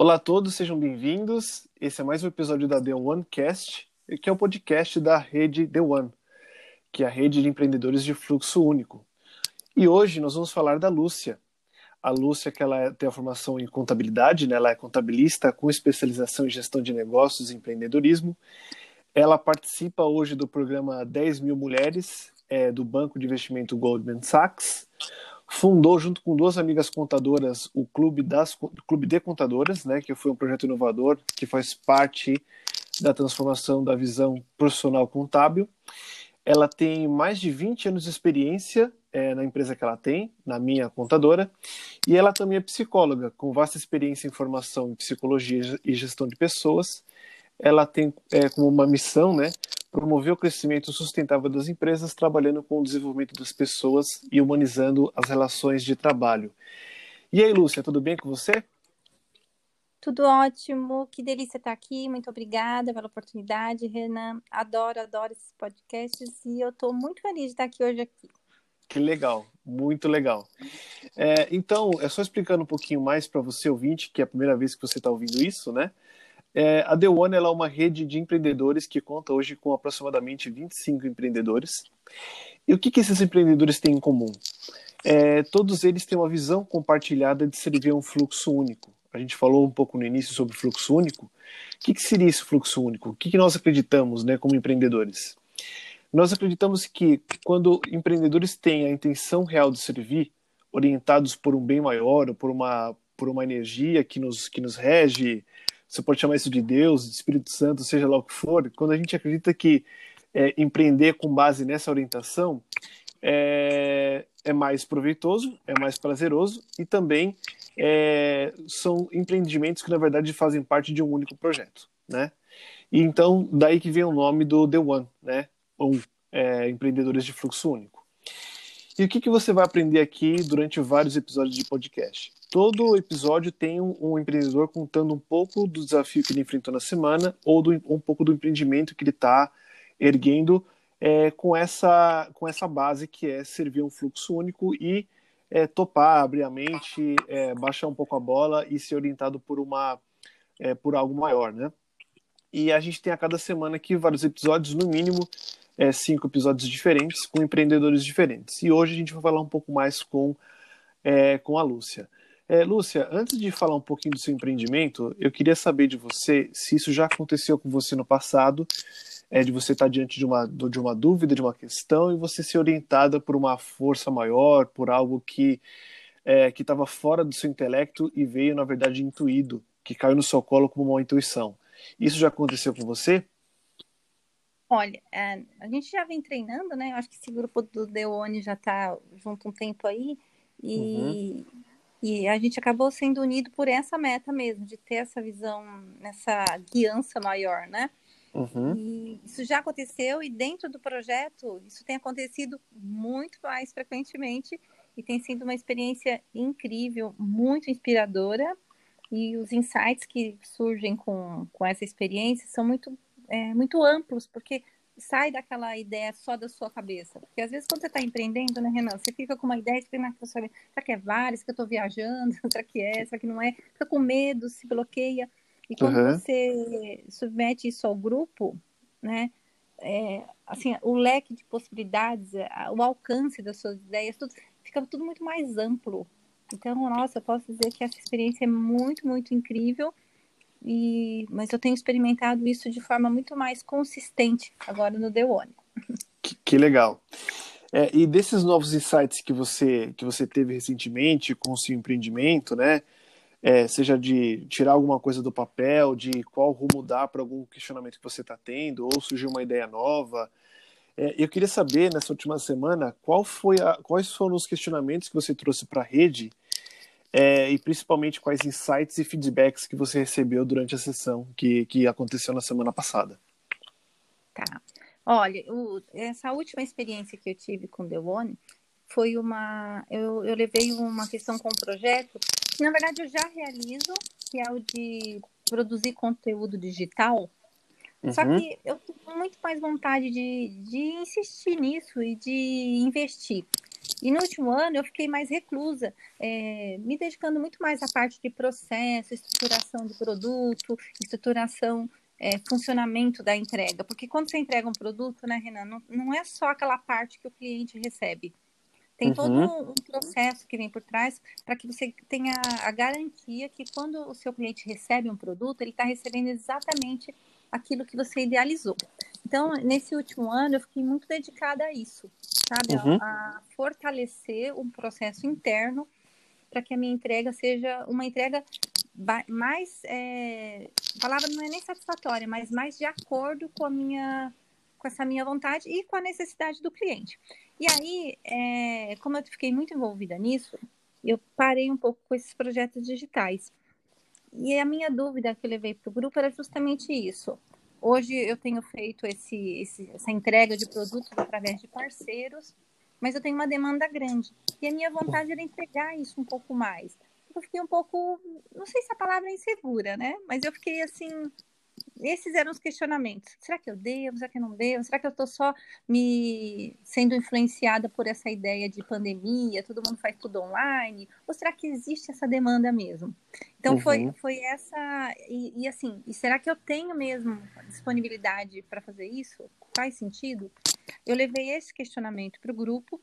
Olá a todos, sejam bem-vindos. Esse é mais um episódio da The One Cast, que é o um podcast da rede The One, que é a rede de empreendedores de fluxo único. E hoje nós vamos falar da Lúcia. A Lúcia, que ela tem a formação em contabilidade, né? ela é contabilista com especialização em gestão de negócios e empreendedorismo. Ela participa hoje do programa 10 mil mulheres é, do Banco de Investimento Goldman Sachs fundou junto com duas amigas contadoras o Clube das Clube de Contadoras, né, que foi um projeto inovador que faz parte da transformação da visão profissional contábil. Ela tem mais de 20 anos de experiência é, na empresa que ela tem, na minha contadora, e ela também é psicóloga, com vasta experiência em formação em psicologia e gestão de pessoas. Ela tem é, como uma missão, né, promover o crescimento sustentável das empresas, trabalhando com o desenvolvimento das pessoas e humanizando as relações de trabalho. E aí, Lúcia, tudo bem com você? Tudo ótimo, que delícia estar aqui. Muito obrigada pela oportunidade, Renan. Adoro, adoro esses podcasts e eu estou muito feliz de estar aqui hoje aqui. Que legal, muito legal. É, então, é só explicando um pouquinho mais para você, ouvinte, que é a primeira vez que você está ouvindo isso, né? É, a The One é uma rede de empreendedores que conta hoje com aproximadamente 25 empreendedores. E o que, que esses empreendedores têm em comum? É, todos eles têm uma visão compartilhada de servir um fluxo único. A gente falou um pouco no início sobre fluxo único. O que, que seria esse fluxo único? O que, que nós acreditamos né, como empreendedores? Nós acreditamos que quando empreendedores têm a intenção real de servir, orientados por um bem maior ou por uma, por uma energia que nos, que nos rege, você pode chamar isso de Deus, de Espírito Santo, seja lá o que for, quando a gente acredita que é, empreender com base nessa orientação é, é, mais proveitoso, é mais prazeroso e também é, são empreendimentos que na verdade fazem parte de um único projeto, né? E então daí que vem o nome do The One, né? Um, é, empreendedores de fluxo único. E o que, que você vai aprender aqui durante vários episódios de podcast? Todo episódio tem um, um, empreendedor contando um pouco do desafio que ele enfrentou na semana ou do, um pouco do empreendimento que ele está erguendo é, com, essa, com essa base que é servir um fluxo único e é, topar, abrir a mente, é, baixar um pouco a bola e ser orientado por uma é, por algo maior, né? E a gente tem a cada semana aqui vários episódios, no mínimo é, cinco episódios diferentes com empreendedores diferentes. E hoje a gente vai falar um pouco mais com, é, com a Lúcia. É, Lúcia, antes de falar um pouquinho do seu empreendimento, eu queria saber de você se isso já aconteceu com você no passado, é, de você estar diante de uma, de uma dúvida, de uma questão, e você ser orientada por uma força maior, por algo que é, que estava fora do seu intelecto e veio, na verdade, intuído, que caiu no seu colo como uma intuição. Isso já aconteceu com você? Olha, é, a gente já vem treinando, né? Eu acho que esse grupo do Deone já está junto um tempo aí. E, uhum. E a gente acabou sendo unido por essa meta mesmo, de ter essa visão, essa guiança maior, né? Uhum. E isso já aconteceu e dentro do projeto isso tem acontecido muito mais frequentemente e tem sido uma experiência incrível, muito inspiradora. E os insights que surgem com, com essa experiência são muito é, muito amplos, porque sai daquela ideia só da sua cabeça. Porque às vezes quando você está empreendendo, né, Renan, você fica com uma ideia, você fica na sua cabeça, será que é vários, que eu estou viajando, será que é, será que não é? Fica com medo, se bloqueia. E quando uhum. você submete isso ao grupo, né, é, assim, o leque de possibilidades, o alcance das suas ideias, tudo, fica tudo muito mais amplo. Então, nossa, eu posso dizer que essa experiência é muito, muito incrível e, mas eu tenho experimentado isso de forma muito mais consistente agora no The One. Que, que legal. É, e desses novos insights que você que você teve recentemente com o seu empreendimento, né? É, seja de tirar alguma coisa do papel, de qual rumo dar para algum questionamento que você está tendo, ou surgiu uma ideia nova. É, eu queria saber, nessa última semana, qual foi a, quais foram os questionamentos que você trouxe para a rede é, e principalmente quais insights e feedbacks que você recebeu durante a sessão que, que aconteceu na semana passada. Tá. Olha, o, essa última experiência que eu tive com The One foi uma. Eu, eu levei uma questão com um projeto que, na verdade, eu já realizo, que é o de produzir conteúdo digital. Uhum. Só que eu tenho muito mais vontade de, de insistir nisso e de investir. E no último ano eu fiquei mais reclusa, é, me dedicando muito mais à parte de processo, estruturação do produto, estruturação, é, funcionamento da entrega. Porque quando você entrega um produto, né, Renan, não, não é só aquela parte que o cliente recebe. Tem uhum. todo um processo que vem por trás para que você tenha a garantia que quando o seu cliente recebe um produto, ele está recebendo exatamente aquilo que você idealizou. Então, nesse último ano, eu fiquei muito dedicada a isso, sabe? Uhum. A, a fortalecer um processo interno para que a minha entrega seja uma entrega mais, é, a palavra não é nem satisfatória, mas mais de acordo com a minha, com essa minha vontade e com a necessidade do cliente. E aí, é, como eu fiquei muito envolvida nisso, eu parei um pouco com esses projetos digitais. E a minha dúvida que eu levei para o grupo era justamente isso. Hoje eu tenho feito esse, esse, essa entrega de produtos através de parceiros, mas eu tenho uma demanda grande. E a minha vontade era entregar isso um pouco mais. Eu fiquei um pouco, não sei se a palavra é insegura, né? Mas eu fiquei assim, esses eram os questionamentos. Será que eu devo? Será que eu não devo? Será que eu estou só me sendo influenciada por essa ideia de pandemia? Todo mundo faz tudo online? Ou será que existe essa demanda mesmo? Então uhum. foi, foi essa e, e, assim. E será que eu tenho mesmo disponibilidade para fazer isso? Faz sentido? Eu levei esse questionamento para o grupo,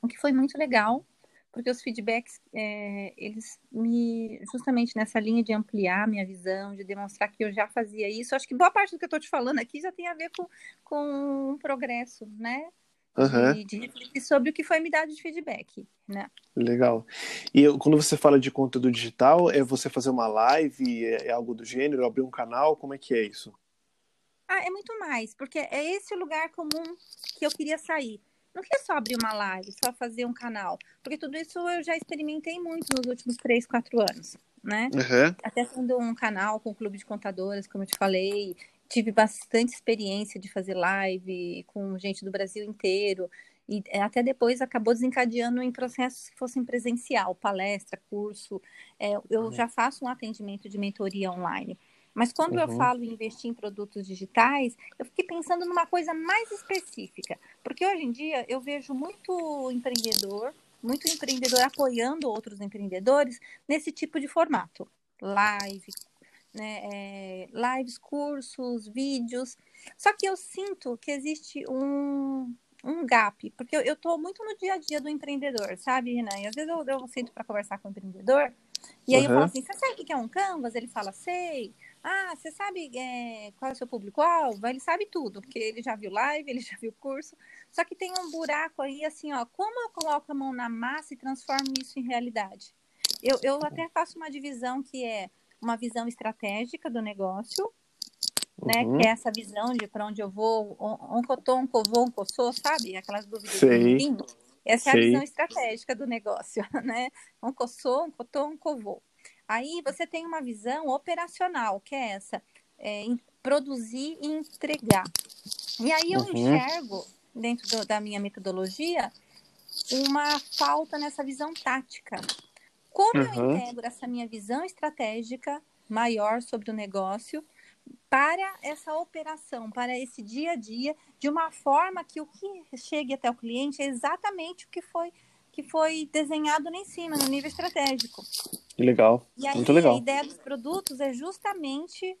o que foi muito legal porque os feedbacks, é, eles me, justamente nessa linha de ampliar minha visão, de demonstrar que eu já fazia isso, acho que boa parte do que eu estou te falando aqui já tem a ver com, com um progresso, né? Uhum. De, de refletir sobre o que foi me dado de feedback, né? Legal. E quando você fala de conteúdo digital, é você fazer uma live, é, é algo do gênero, abrir um canal, como é que é isso? Ah, é muito mais, porque é esse o lugar comum que eu queria sair não queria só abrir uma live, só fazer um canal, porque tudo isso eu já experimentei muito nos últimos três, quatro anos, né? Uhum. Até tendo um canal com o clube de contadoras, como eu te falei, tive bastante experiência de fazer live com gente do Brasil inteiro, e até depois acabou desencadeando em processos que fossem presencial, palestra, curso. É, eu uhum. já faço um atendimento de mentoria online. Mas quando uhum. eu falo em investir em produtos digitais, eu fiquei pensando numa coisa mais específica. Porque hoje em dia eu vejo muito empreendedor, muito empreendedor apoiando outros empreendedores nesse tipo de formato. Live, né, é, lives, cursos, vídeos. Só que eu sinto que existe um, um gap, porque eu estou muito no dia a dia do empreendedor, sabe, Renan? E às vezes eu, eu sinto para conversar com o empreendedor, e aí uhum. eu falo assim: você sabe o que é um Canvas? Ele fala, sei. Ah, você sabe é, qual é o seu público-alvo? Ele sabe tudo, porque ele já viu live, ele já viu curso. Só que tem um buraco aí, assim, ó, como eu coloco a mão na massa e transformo isso em realidade? Eu, eu até faço uma divisão que é uma visão estratégica do negócio, né? Uhum. Que é essa visão de para onde eu vou, onde eu tô, onde eu vou, onde eu sou, sabe? Aquelas dúvidas Sei. Essa Sei. é a visão estratégica do negócio, né? Onde eu sou, Aí você tem uma visão operacional, que é essa, é, produzir e entregar. E aí eu uhum. enxergo, dentro do, da minha metodologia, uma falta nessa visão tática. Como uhum. eu integro essa minha visão estratégica maior sobre o negócio para essa operação, para esse dia a dia, de uma forma que o que chegue até o cliente é exatamente o que foi que foi desenhado lá em cima, no nível estratégico. Legal. E aí, Muito legal. a ideia dos produtos é justamente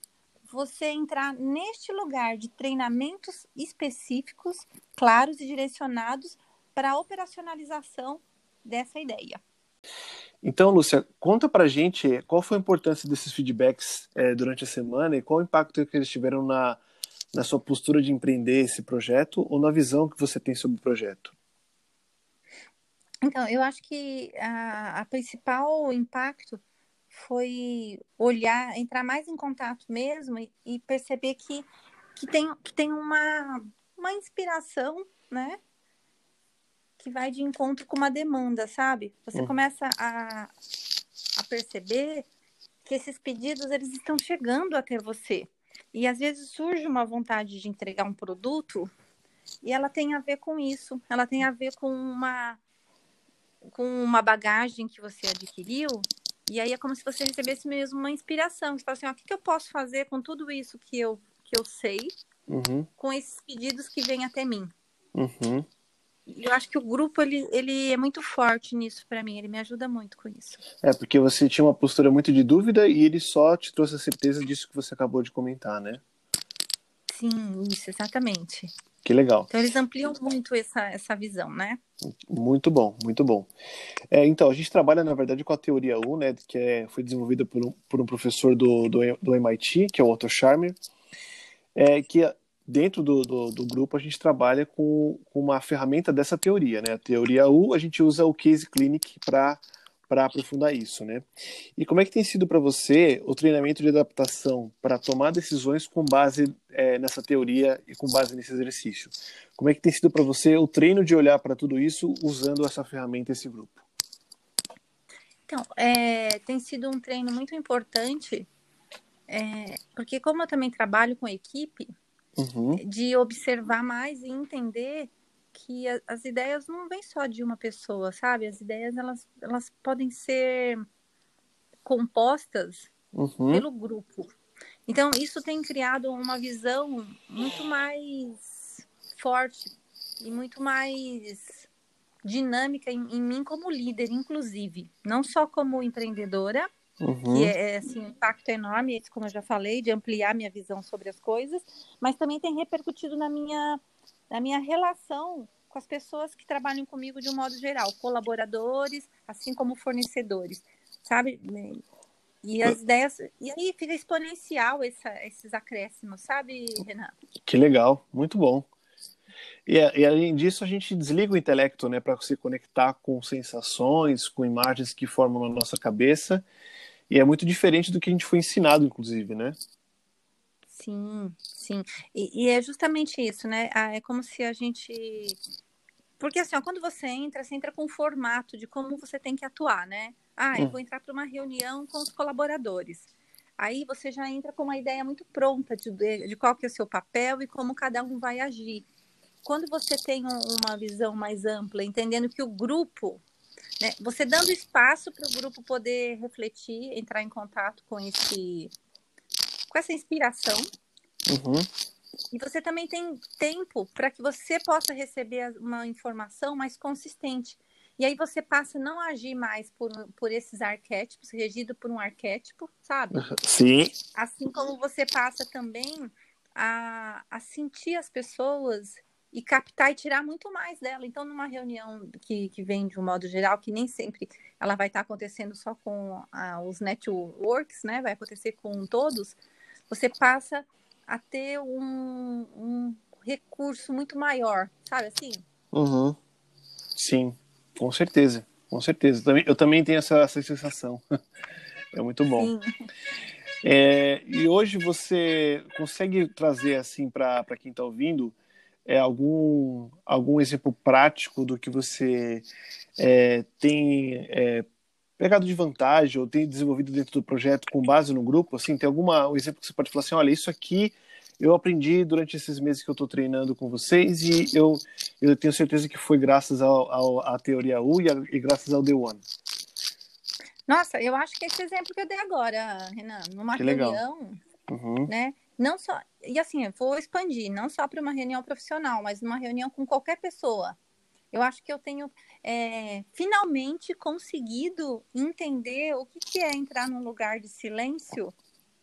você entrar neste lugar de treinamentos específicos, claros e direcionados para a operacionalização dessa ideia. Então, Lúcia, conta pra gente qual foi a importância desses feedbacks é, durante a semana e qual o impacto que eles tiveram na, na sua postura de empreender esse projeto ou na visão que você tem sobre o projeto. Então, eu acho que a, a principal impacto foi olhar, entrar mais em contato mesmo e, e perceber que, que, tem, que tem uma, uma inspiração, né? Que vai de encontro com uma demanda, sabe? Você hum. começa a, a perceber que esses pedidos eles estão chegando até você. E às vezes surge uma vontade de entregar um produto e ela tem a ver com isso, ela tem a ver com uma com uma bagagem que você adquiriu, e aí é como se você recebesse mesmo uma inspiração. Você fala assim, ó, o que, que eu posso fazer com tudo isso que eu, que eu sei, uhum. com esses pedidos que vêm até mim? Uhum. eu acho que o grupo ele, ele é muito forte nisso para mim, ele me ajuda muito com isso. É, porque você tinha uma postura muito de dúvida e ele só te trouxe a certeza disso que você acabou de comentar, né? Sim, isso, exatamente. Que legal. Então eles ampliam muito essa, essa visão, né? Muito bom, muito bom. É, então, a gente trabalha, na verdade, com a teoria U, né, que é, foi desenvolvida por um, por um professor do, do, do MIT, que é o Otto Scharmer, é, que dentro do, do, do, grupo a gente trabalha com, com, uma ferramenta dessa teoria, né? A teoria U, a gente usa o Case Clinic para para aprofundar isso, né? E como é que tem sido para você o treinamento de adaptação para tomar decisões com base é, nessa teoria e com base nesse exercício? Como é que tem sido para você o treino de olhar para tudo isso usando essa ferramenta, esse grupo? Então, é, tem sido um treino muito importante, é, porque como eu também trabalho com equipe, uhum. de observar mais e entender que a, as ideias não vêm só de uma pessoa, sabe? As ideias elas, elas podem ser compostas uhum. pelo grupo. Então isso tem criado uma visão muito mais forte e muito mais dinâmica em, em mim como líder, inclusive, não só como empreendedora, Uhum. que é assim, um impacto enorme, como eu já falei, de ampliar minha visão sobre as coisas, mas também tem repercutido na minha na minha relação com as pessoas que trabalham comigo de um modo geral, colaboradores, assim como fornecedores, sabe? E as ideias. E aí fica exponencial essa, esses acréscimos, sabe, Renan? Que legal, muito bom. E, e, além disso, a gente desliga o intelecto, né, para se conectar com sensações, com imagens que formam na nossa cabeça. E é muito diferente do que a gente foi ensinado, inclusive, né? Sim, sim. E, e, é justamente isso, né? Ah, é como se a gente. Porque assim, ó, quando você entra, você entra com o formato de como você tem que atuar, né? Ah, eu hum. vou entrar para uma reunião com os colaboradores. Aí você já entra com uma ideia muito pronta de, de qual que é o seu papel e como cada um vai agir. Quando você tem uma visão mais ampla, entendendo que o grupo, né, você dando espaço para o grupo poder refletir, entrar em contato com esse com essa inspiração. Uhum. E você também tem tempo para que você possa receber uma informação mais consistente. E aí você passa a não agir mais por, por esses arquétipos, regido por um arquétipo, sabe? Sim. Assim como você passa também a, a sentir as pessoas e captar e tirar muito mais dela. Então, numa reunião que, que vem de um modo geral, que nem sempre ela vai estar acontecendo só com ah, os networks, né? Vai acontecer com todos você passa a ter um, um recurso muito maior, sabe assim? Uhum. Sim, com certeza, com certeza. Eu também tenho essa, essa sensação. É muito bom. É, e hoje você consegue trazer assim para quem está ouvindo é, algum, algum exemplo prático do que você é, tem é, pegado de vantagem ou tem desenvolvido dentro do projeto com base no grupo? Assim, tem alguma um exemplo que você pode falar assim, olha, isso aqui eu aprendi durante esses meses que eu estou treinando com vocês e eu, eu tenho certeza que foi graças ao, ao, à teoria U e, a, e graças ao The One. Nossa, eu acho que esse exemplo que eu dei agora, Renan, numa que reunião, uhum. né? Não só, e assim, eu vou expandir, não só para uma reunião profissional, mas numa reunião com qualquer pessoa. Eu acho que eu tenho é, finalmente conseguido entender o que, que é entrar num lugar de silêncio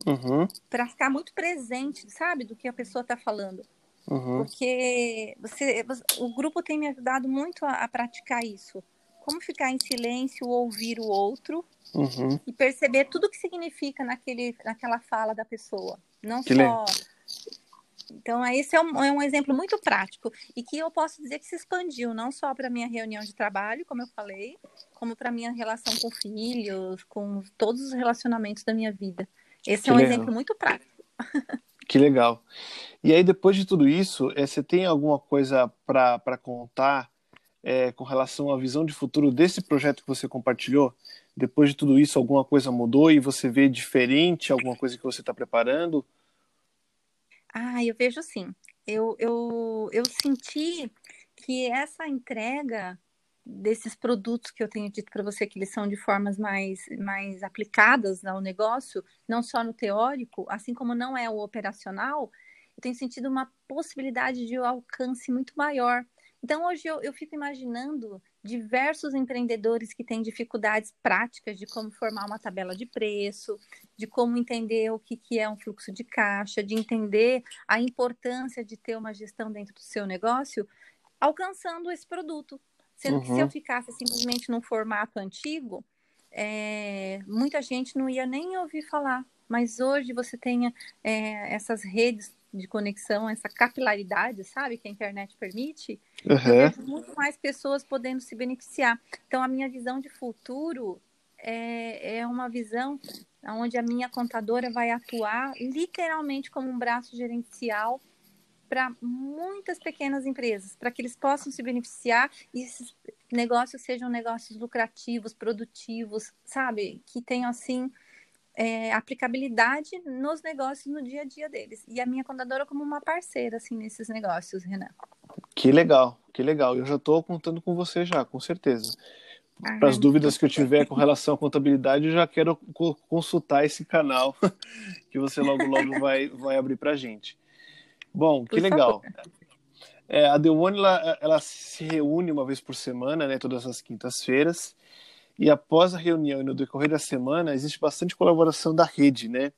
uhum. para ficar muito presente, sabe, do que a pessoa está falando. Uhum. Porque você, o grupo tem me ajudado muito a, a, praticar isso. Como ficar em silêncio, ouvir o outro uhum. e perceber tudo o que significa naquele, naquela fala da pessoa. Não que só. Então, esse é um, é um exemplo muito prático e que eu posso dizer que se expandiu, não só para minha reunião de trabalho, como eu falei, como para minha relação com filhos, com todos os relacionamentos da minha vida. Esse que é um legal. exemplo muito prático. Que legal. E aí, depois de tudo isso, é, você tem alguma coisa para contar é, com relação à visão de futuro desse projeto que você compartilhou? Depois de tudo isso, alguma coisa mudou e você vê diferente alguma coisa que você está preparando? Ah, eu vejo sim. Eu, eu, eu senti que essa entrega desses produtos que eu tenho dito para você que eles são de formas mais, mais aplicadas ao negócio, não só no teórico, assim como não é o operacional, eu tenho sentido uma possibilidade de alcance muito maior. Então, hoje eu, eu fico imaginando diversos empreendedores que têm dificuldades práticas de como formar uma tabela de preço, de como entender o que, que é um fluxo de caixa, de entender a importância de ter uma gestão dentro do seu negócio, alcançando esse produto. Sendo uhum. que se eu uhum. ficasse simplesmente num formato antigo, é, muita gente não ia nem ouvir falar. Mas hoje você tem é, essas redes de conexão, essa capilaridade, sabe, que a internet permite, uhum. muito mais pessoas podendo se beneficiar. Então, a minha visão de futuro é, é uma visão onde a minha contadora vai atuar literalmente como um braço gerencial para muitas pequenas empresas, para que eles possam se beneficiar e esses negócios sejam negócios lucrativos, produtivos, sabe? Que tenham, assim, é, aplicabilidade nos negócios no dia a dia deles. E a minha contadora como uma parceira, assim, nesses negócios, Renan. Que legal, que legal. Eu já estou contando com você já, com certeza. Ah, Para as dúvidas que eu tiver com relação à contabilidade, eu já quero consultar esse canal que você logo logo vai, vai abrir para a gente. Bom, que legal. É, a The One ela, ela, se reúne uma vez por semana, né, todas as quintas-feiras. E após a reunião e no decorrer da semana, existe bastante colaboração da rede, né?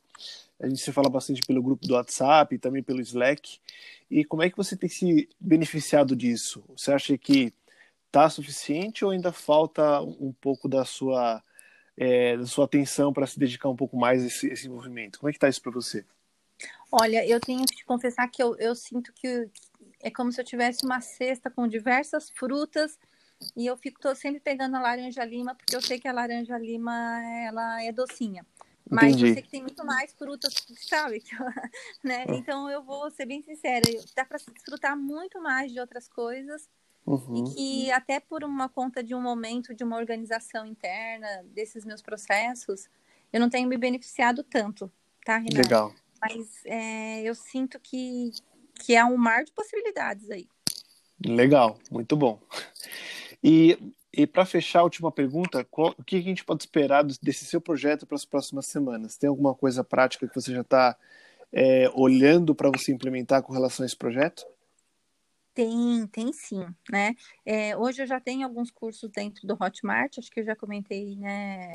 A gente se fala bastante pelo grupo do WhatsApp também pelo Slack. E como é que você tem se beneficiado disso? Você acha que está suficiente ou ainda falta um pouco da sua, é, da sua atenção para se dedicar um pouco mais a esse, esse movimento? Como é que está isso para você? Olha, eu tenho que te confessar que eu, eu sinto que é como se eu tivesse uma cesta com diversas frutas e eu fico tô sempre pegando a laranja lima porque eu sei que a laranja lima ela é docinha. Mas Entendi. eu sei que tem muito mais frutas, sabe? né? Ah. Então eu vou ser bem sincera, dá para desfrutar muito mais de outras coisas uhum. e que até por uma conta de um momento, de uma organização interna desses meus processos, eu não tenho me beneficiado tanto, tá, Renato? Legal. Mas é, eu sinto que, que é um mar de possibilidades aí. Legal, muito bom. E, e para fechar a última pergunta, qual, o que a gente pode esperar desse seu projeto para as próximas semanas? Tem alguma coisa prática que você já está é, olhando para você implementar com relação a esse projeto? Tem, tem sim, né? É, hoje eu já tenho alguns cursos dentro do Hotmart, acho que eu já comentei, né,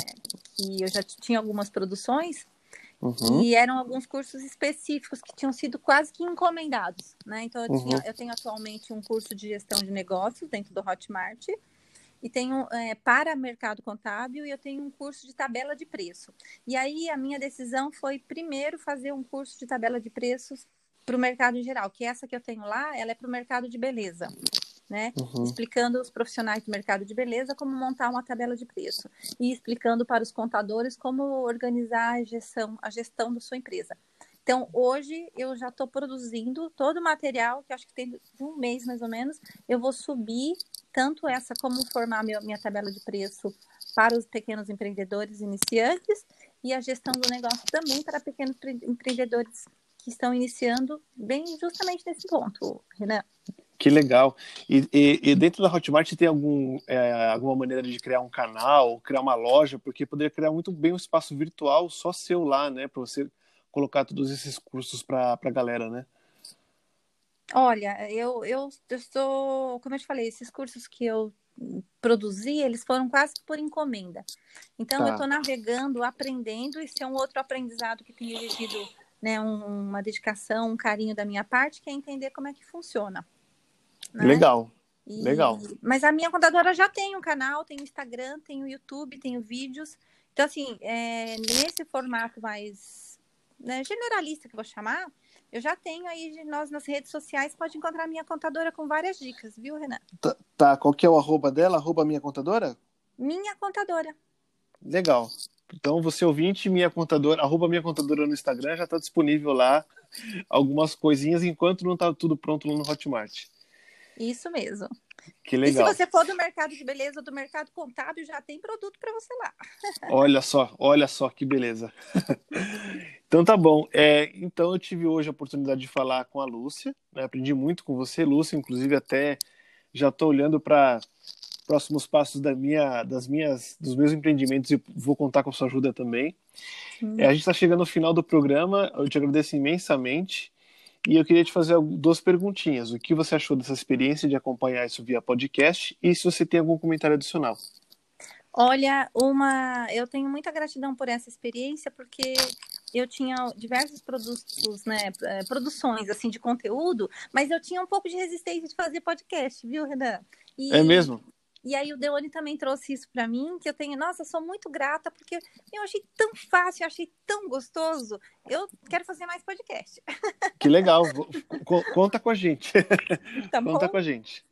que eu já tinha algumas produções, Uhum. E eram alguns cursos específicos que tinham sido quase que encomendados, né? Então eu, tinha, uhum. eu tenho atualmente um curso de gestão de negócios dentro do Hotmart e tenho é, para mercado contábil e eu tenho um curso de tabela de preço. E aí a minha decisão foi primeiro fazer um curso de tabela de preços para o mercado em geral, que essa que eu tenho lá, ela é para o mercado de beleza né? Uhum. Explicando aos profissionais do mercado de beleza como montar uma tabela de preço e explicando para os contadores como organizar a gestão, a gestão da sua empresa. Então, hoje eu já estou produzindo todo o material, que acho que tem um mês mais ou menos. Eu vou subir tanto essa como formar minha, minha tabela de preço para os pequenos empreendedores iniciantes e a gestão do negócio também para pequenos empreendedores que estão iniciando, bem justamente nesse ponto, Renan. Que legal. E, e, e, dentro da Hotmart tem algum, é, alguma maneira de criar um canal, criar uma loja, porque poderia criar muito bem um espaço virtual só seu lá, né? Para você colocar todos esses cursos para a galera, né? Olha, eu, eu, eu estou, como eu te falei, esses cursos que eu produzi, eles foram quase por encomenda. Então, tá. eu estou navegando, aprendendo, e é um outro aprendizado que tem exigido né, um, uma dedicação, um carinho da minha parte, que é entender como é que funciona. Né? Legal. E... Legal. Mas a minha contadora já tem um canal, tem o Instagram, tem o YouTube, tem vídeos. Então, assim, é, nesse formato mais né, generalista que eu vou chamar, eu já tenho aí, nós nas redes sociais, pode encontrar a minha contadora com várias dicas, viu, Renan? Tá, tá, qual que é o arroba dela? Arroba minha contadora? Minha contadora. Legal. Então, você ouvinte, minha contadora, arroba minha contadora no Instagram, já está disponível lá algumas coisinhas, enquanto não está tudo pronto no Hotmart. Isso mesmo. Que legal. E se você for do mercado de beleza ou do mercado contábil, já tem produto para você lá. olha só, olha só que beleza. então tá bom. É, então eu tive hoje a oportunidade de falar com a Lúcia. Né? Aprendi muito com você, Lúcia. Inclusive até já estou olhando para próximos passos da minha, das minhas, dos meus empreendimentos e vou contar com a sua ajuda também. É, a gente está chegando ao final do programa. Eu te agradeço imensamente. E eu queria te fazer duas perguntinhas. O que você achou dessa experiência de acompanhar isso via podcast e se você tem algum comentário adicional? Olha, uma, eu tenho muita gratidão por essa experiência porque eu tinha diversos produtos, né, eh, produções assim de conteúdo, mas eu tinha um pouco de resistência de fazer podcast, viu, Renan? E, é mesmo? E aí o Deone também trouxe isso para mim, que eu tenho, nossa, sou muito grata porque eu achei tão fácil, eu achei tão gostoso. Eu quero fazer mais podcast. Que legal. Conta com a gente. Tá Conta com a gente.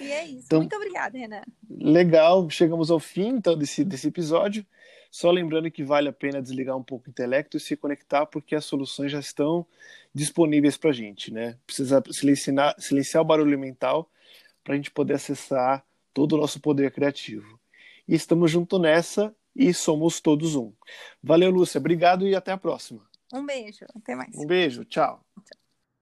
E é isso. Então, Muito obrigada, Renan. Legal, chegamos ao fim então, desse, desse episódio. Só lembrando que vale a pena desligar um pouco o intelecto e se conectar, porque as soluções já estão disponíveis para a gente. Né? Precisa silenciar, silenciar o barulho mental para a gente poder acessar todo o nosso poder criativo. E estamos junto nessa e somos todos um. Valeu, Lúcia. Obrigado e até a próxima. Um beijo. Até mais. Um beijo. Tchau. tchau.